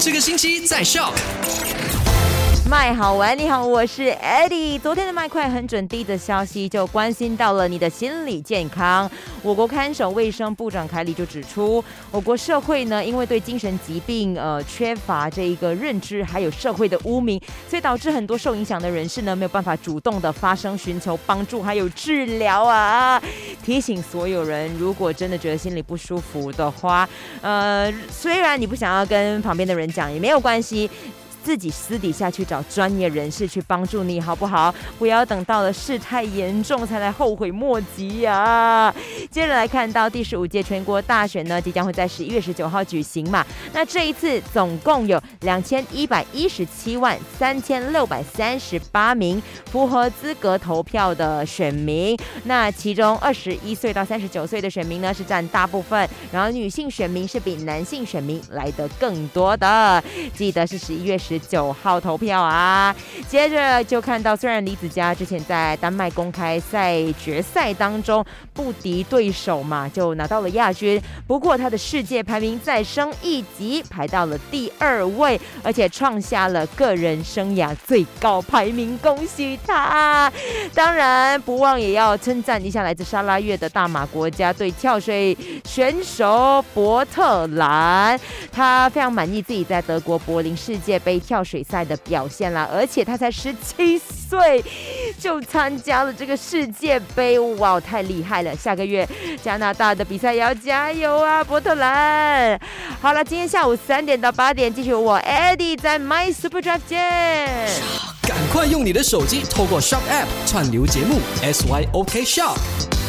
这个星期在笑。麦好玩，你好，我是 Eddie。昨天的麦快很准低的消息就关心到了你的心理健康。我国看守卫生部长凯里就指出，我国社会呢，因为对精神疾病呃缺乏这一个认知，还有社会的污名，所以导致很多受影响的人士呢没有办法主动的发声寻求帮助还有治疗啊。提醒所有人，如果真的觉得心里不舒服的话，呃，虽然你不想要跟旁边的人讲也没有关系。自己私底下去找专业人士去帮助你，好不好？不要等到了事态严重才来后悔莫及呀！接着来看到第十五届全国大选呢，即将会在十一月十九号举行嘛。那这一次总共有两千一百一十七万三千六百三十八名符合资格投票的选民，那其中二十一岁到三十九岁的选民呢是占大部分，然后女性选民是比男性选民来的更多的。记得是十一月。十九号投票啊，接着就看到，虽然李子嘉之前在丹麦公开赛决赛当中不敌对手嘛，就拿到了亚军，不过他的世界排名再升一级，排到了第二位，而且创下了个人生涯最高排名，恭喜他！当然，不忘也要称赞一下来自沙拉越的大马国家队跳水选手伯特兰，他非常满意自己在德国柏林世界杯。跳水赛的表现啦，而且他才十七岁就参加了这个世界杯，哇，太厉害了！下个月加拿大的比赛也要加油啊，波特兰！好了，今天下午三点到八点，继续我 Eddie 在 My Super Drive 见。赶快用你的手机透过 Shop App 串流节目 SYOK Shop。